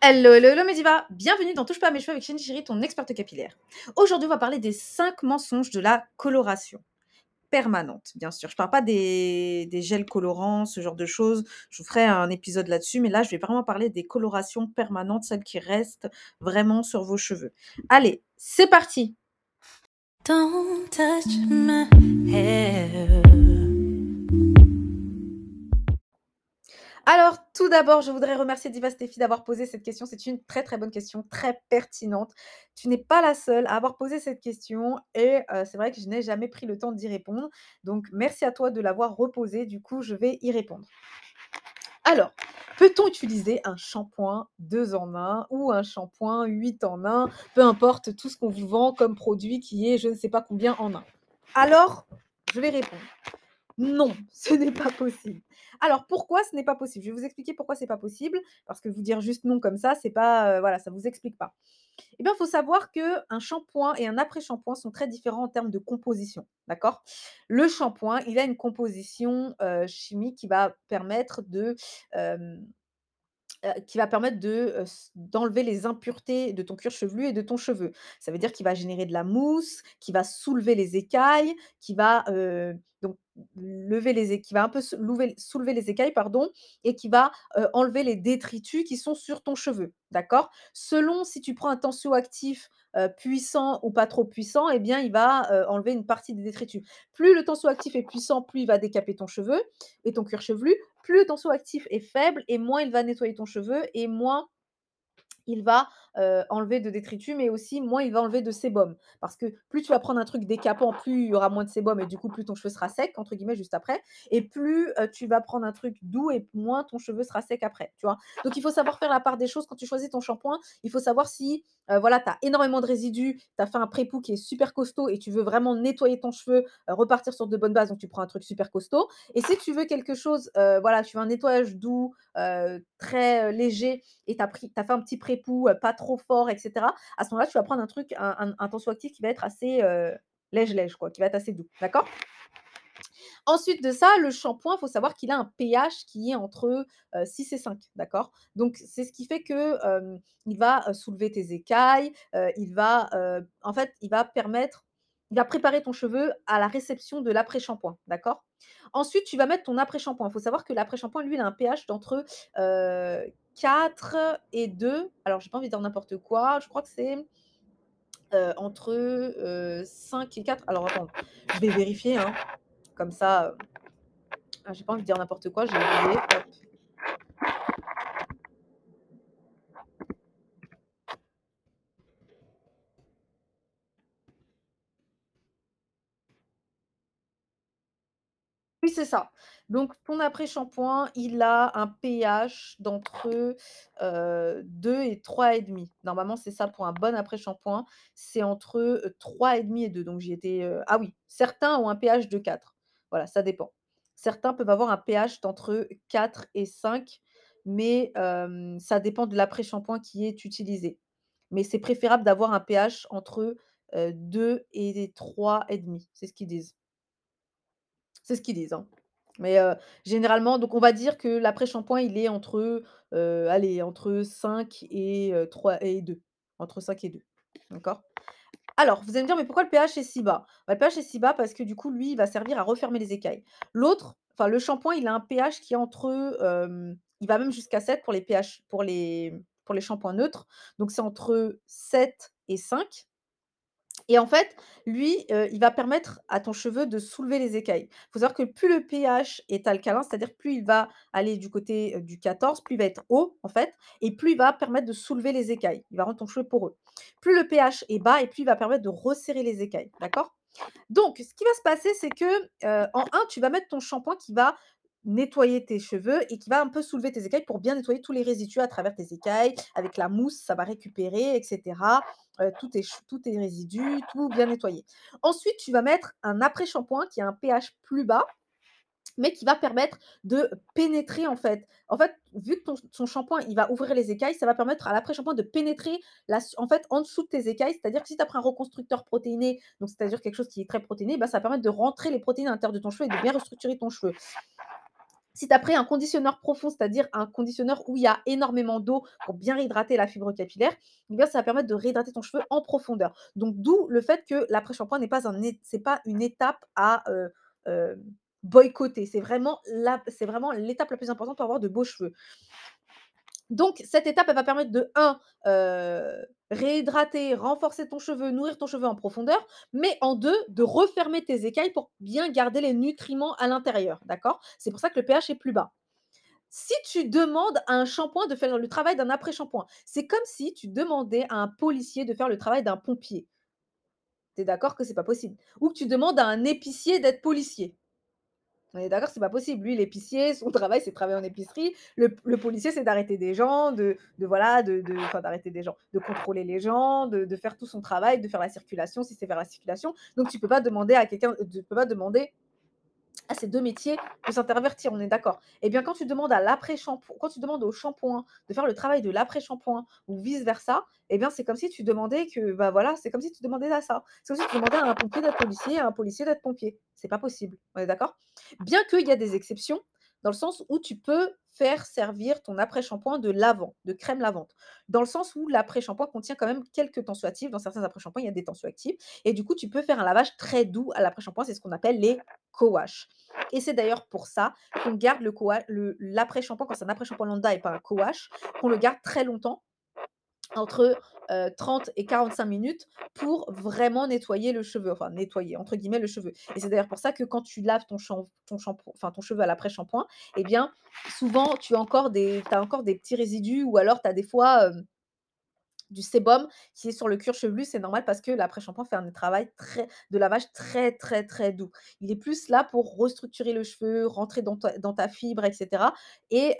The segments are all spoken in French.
Hello, hello, hello Mediva Bienvenue dans Touche pas à mes cheveux avec Chiri, ton experte capillaire. Aujourd'hui, on va parler des 5 mensonges de la coloration permanente, bien sûr. Je parle pas des, des gels colorants, ce genre de choses. Je vous ferai un épisode là-dessus, mais là, je vais vraiment parler des colorations permanentes, celles qui restent vraiment sur vos cheveux. Allez, c'est parti Don't touch my hair. Alors, tout d'abord, je voudrais remercier Diva Stéphie d'avoir posé cette question. C'est une très très bonne question, très pertinente. Tu n'es pas la seule à avoir posé cette question et euh, c'est vrai que je n'ai jamais pris le temps d'y répondre. Donc, merci à toi de l'avoir reposée. Du coup, je vais y répondre. Alors, peut-on utiliser un shampoing 2 en 1 ou un shampoing 8 en 1 Peu importe tout ce qu'on vous vend comme produit qui est je ne sais pas combien en un. Alors, je vais répondre. Non, ce n'est pas possible. Alors pourquoi ce n'est pas possible? Je vais vous expliquer pourquoi c'est pas possible, parce que vous dire juste non comme ça, c'est pas, euh, voilà, ça vous explique pas. Eh bien, il faut savoir qu'un shampoing et un après-shampoing sont très différents en termes de composition, d'accord? Le shampoing, il a une composition euh, chimique qui va permettre de qui va permettre de, d'enlever les impuretés de ton cuir chevelu et de ton cheveu. Ça veut dire qu'il va générer de la mousse, qui va soulever les écailles, qui va, donc lever les qui va un peu soulever les écailles, pardon, et qui va, enlever les détritus qui sont sur ton cheveu, d'accord? Selon si tu prends un tensioactif, puissant ou pas trop puissant, eh bien, il va, enlever une partie des détritus. Plus le tensioactif est puissant, plus il va décaper ton cheveu et ton cuir chevelu plus le tensioactif est faible et moins il va nettoyer ton cheveu et moins il va enlever de détritus, mais aussi moins il va enlever de sébum. Parce que plus tu vas prendre un truc décapant, plus il y aura moins de sébum et du coup plus ton cheveu sera sec, entre guillemets, juste après. Et plus tu vas prendre un truc doux et moins ton cheveu sera sec après. Tu vois Donc il faut savoir faire la part des choses quand tu choisis ton shampoing. Il faut savoir si voilà, tu as énormément de résidus, tu as fait un pré-pou qui est super costaud et tu veux vraiment nettoyer ton cheveu, repartir sur de bonnes bases, donc tu prends un truc super costaud. Et si tu veux quelque chose, voilà, tu veux un nettoyage doux, très léger et tu as, as, fait un petit pré-pou, pas trop fort, etc. À ce moment-là, tu vas prendre un truc, un, un, tensioactif qui va être assez lège-lège, quoi, qui va être assez doux. D'accord? Ensuite de ça, le shampoing, il faut savoir qu'il a un pH qui est entre 6 et 5, d'accord? Donc c'est ce qui fait que il va soulever tes écailles, il va en fait, il va permettre il va préparer ton cheveu à la réception de l'après-shampoing, d'accord? Ensuite, tu vas mettre ton après-shampoing. Il faut savoir que l'après-shampoing, lui, il a un pH d'entre 4 et 2. Alors, j'ai pas envie de dire n'importe quoi. Je crois que c'est entre 5 et 4. Alors, attends, je vais vérifier. Hein. Comme ça, ah, j'ai pas envie de dire n'importe quoi. J'ai oublié. C'est ça. Donc ton après-shampoing, il a un pH d'entre, 2 et 3,5. Normalement, c'est ça pour un bon après-shampoing, c'est entre, 3,5 et 2. Donc j'ai été, ah oui, certains ont un pH de 4. Voilà, ça dépend. Certains peuvent avoir un pH d'entre 4 et 5, mais ça dépend de l'après-shampoing qui est utilisé. Mais c'est préférable d'avoir un pH entre, 2 et 3,5. C'est ce qu'ils disent. C'est ce qu'ils disent, hein. Mais, généralement donc on va dire que l'après-shampoing, il est entre, allez, entre 5 et 3 et 2. Entre 5 et 2. D'accord? Alors, vous allez me dire: «Mais pourquoi le pH est si bas?» bah, le pH est si bas parce que du coup, lui, il va servir à refermer les écailles. L'autre, enfin le shampoing, il a un pH qui est entre, il va même jusqu'à 7 pour les pH pour les pour les shampoings neutres. Donc c'est entre 7 et 5. Et en fait, lui, il va permettre à ton cheveu de soulever les écailles. Il faut savoir que plus le pH est alcalin, c'est-à-dire plus il va aller du côté, du 14, plus il va être haut, en fait, et plus il va permettre de soulever les écailles. Il va rendre ton cheveu poreux. Plus le pH est bas et plus il va permettre de resserrer les écailles, d'accord? Donc ce qui va se passer, c'est que, en 1, tu vas mettre ton shampoing qui va nettoyer tes cheveux et qui va un peu soulever tes écailles pour bien nettoyer tous les résidus à travers tes écailles. Avec la mousse, ça va récupérer, etc. Euh, tous, tes, tes résidus, tout bien nettoyer. Ensuite, tu vas mettre un après-shampoing qui a un pH plus bas mais qui va permettre de pénétrer en fait. En fait, vu que ton, shampoing, il va ouvrir les écailles, ça va permettre à l'après-shampoing de pénétrer en fait en dessous de tes écailles. C'est-à-dire que si tu as pris un reconstructeur protéiné, donc c'est-à-dire quelque chose qui est très protéiné, bah, ça va permettre de rentrer les protéines à l'intérieur de ton cheveu et de bien restructurer ton cheveu. Si tu as pris un conditionneur profond, c'est-à-dire un conditionneur où il y a énormément d'eau pour bien réhydrater la fibre capillaire, eh bien, ça va permettre de réhydrater ton cheveu en profondeur. Donc, d'où le fait que l'après-shampoing n'est pas, une étape à euh, euh, boycotter. C'est vraiment l'étape la plus importante pour avoir de beaux cheveux. Donc, cette étape, elle va permettre de 1, euh, réhydrater, renforcer ton cheveu, nourrir ton cheveu en profondeur, mais en 2, de refermer tes écailles pour bien garder les nutriments à l'intérieur, d'accord? C'est pour ça que le pH est plus bas. Si tu demandes à un shampoing de faire le travail d'un après-shampoing, c'est comme si tu demandais à un policier de faire le travail d'un pompier. Tu es d'accord que c'est pas possible? Ou que tu demandes à un épicier d'être policier. On est d'accord, c'est pas possible. Lui, l'épicier, son travail, c'est de travailler en épicerie. Le, policier, c'est d'arrêter des gens, de, voilà, de, des gens, de contrôler les gens, de, faire tout son travail, de faire la circulation, si c'est faire la circulation. Donc, tu peux pas demander à quelqu'un, tu peux pas demander à ces deux métiers de s'intervertir, on est d'accord. Eh bien, quand tu demandes à l'après-shampoing, quand tu demandes au shampoing de faire le travail de l'après-shampoing ou vice-versa, eh bien, c'est comme si tu demandais que, bah voilà, c'est comme si tu demandais à ça. C'est comme si tu demandais à un pompier d'être policier, à un policier d'être pompier. C'est pas possible, on est d'accord? Bien qu'il y a des exceptions, dans le sens où tu peux faire servir ton après-shampoing de lavant, de crème lavante. Dans le sens où l'après-shampoing contient quand même quelques tensioactifs. Dans certains après-shampoings, il y a des tensioactifs. Et du coup, tu peux faire un lavage très doux à l'après-shampoing. C'est ce qu'on appelle les co-wash. Et c'est d'ailleurs pour ça qu'on garde l'après-shampoing, quand c'est un après-shampoing lambda et pas un co-wash, qu'on le garde très longtemps entre 30 et 45 minutes pour vraiment nettoyer le cheveu, enfin nettoyer entre guillemets le cheveu. Et c'est d'ailleurs pour ça que quand tu laves ton, ton, enfin, ton cheveu à l'après-shampoing, eh bien souvent tu as encore des, as encore des petits résidus ou alors tu as des fois du sébum qui est sur le cuir chevelu, c'est normal parce que l'après-shampoing fait un travail très, de lavage très très très doux. Il est plus là pour restructurer le cheveu, rentrer dans ta, fibre, etc. Et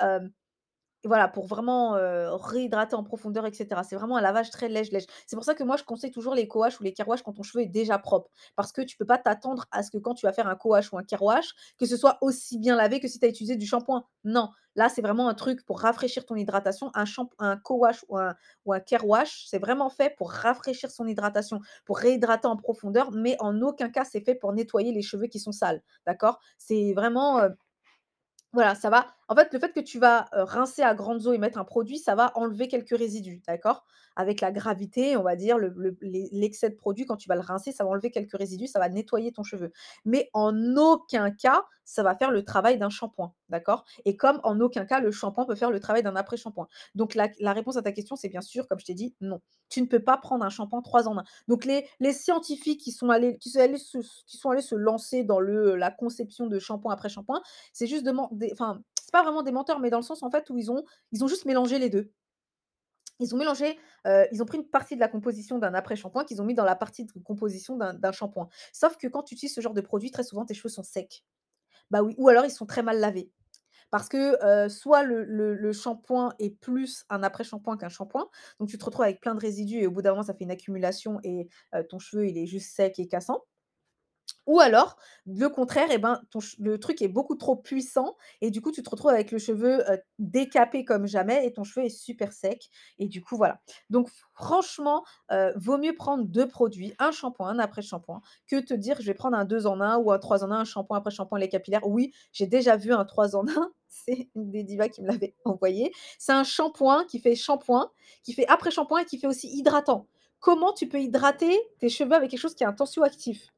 voilà, pour vraiment, réhydrater en profondeur etc. C'est vraiment un lavage très lège-lège. C'est pour ça que moi, je conseille toujours les co-wash ou les car quand ton cheveu est déjà propre. Parce que tu peux pas t'attendre à ce que quand tu vas faire un co-wash ou un car que ce soit aussi bien lavé que si tu as utilisé du shampoing. Non, là, c'est vraiment un truc pour rafraîchir ton hydratation. Un un co-wash ou un un c'est vraiment fait pour rafraîchir son hydratation, pour réhydrater en profondeur, mais en aucun cas, c'est fait pour nettoyer les cheveux qui sont sales, d'accord? C'est vraiment, voilà, ça va en fait, le fait que tu vas, rincer à grandes eaux et mettre un produit, ça va enlever quelques résidus, d'accord? Avec la gravité, on va dire, l'excès de produit, quand tu vas le rincer, ça va enlever quelques résidus, ça va nettoyer ton cheveu. Mais en aucun cas, ça va faire le travail d'un shampoing, d'accord? Et comme en aucun cas, le shampoing peut faire le travail d'un après-shampoing. Donc la réponse à ta question, c'est bien sûr, comme je t'ai dit, non. Tu ne peux pas prendre un shampoing 3 en 1. Donc les scientifiques qui sont allés qui sont allés se lancer dans la conception de shampoing après shampoing, c'est juste demander enfin c'est pas vraiment des menteurs, mais dans le sens en fait où ils ont, ils ont juste mélangé les deux. Ils ont mélangé, ils ont pris une partie de la composition d'un après-shampoing qu'ils ont mis dans la partie de composition d'un shampoing. Sauf que quand tu utilises ce genre de produit, très souvent tes cheveux sont secs. Bah ou alors ils sont très mal lavés. Parce que soit le, shampoing est plus un après-shampoing qu'un shampoing, donc tu te retrouves avec plein de résidus et au bout d'un moment ça fait une accumulation et ton cheveu il est juste sec et cassant. Ou alors, le contraire, eh ben, le truc est beaucoup trop puissant et du coup, tu te retrouves avec le cheveu, décapé comme jamais et ton cheveu est super sec et du coup, voilà. Donc franchement, vaut mieux prendre deux produits, un shampoing, un après-shampoing, que te dire: «Je vais prendre un 2 en 1 ou un 3 en 1, un shampoing après shampoing, lait capillaire». Oui, j'ai déjà vu un 3 en 1, c'est une des divas qui me l'avait envoyé. C'est un shampoing qui fait shampoing, qui fait après-shampoing et qui fait aussi hydratant. Comment tu peux hydrater tes cheveux avec quelque chose qui est un tensioactif?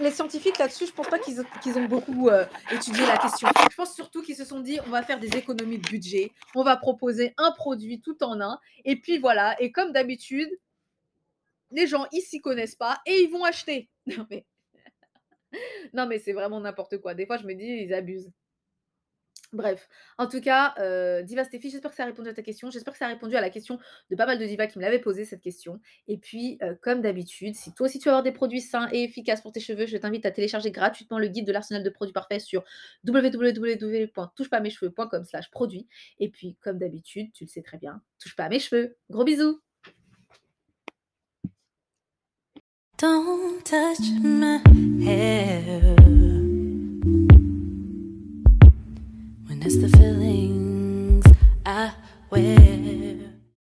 Les scientifiques là-dessus, je pense pas qu'ils ont beaucoup, euh, étudié la question. Je pense surtout qu'ils se sont dit: «On va faire des économies de budget, on va proposer un produit tout en un et puis voilà» et comme d'habitude les gens, ils s'y connaissent pas et ils vont acheter. Non mais c'est vraiment n'importe quoi. Des fois, je me dis: «Ils abusent». Bref, en tout cas, euh, Diva Stéphie, j'espère que ça a répondu à ta question. J'espère que ça a répondu à la question de pas mal de divas qui me l'avaient posé cette question. Et puis, euh, comme d'habitude, si toi aussi tu veux avoir des produits sains et efficaces pour tes cheveux, je t'invite à télécharger gratuitement le guide de l'arsenal de produits parfaits sur www.touchepasamescheveux.com slash produits. Et puis, comme d'habitude, tu le sais très bien, touche pas à mes cheveux. Gros bisous. the feelings I wear.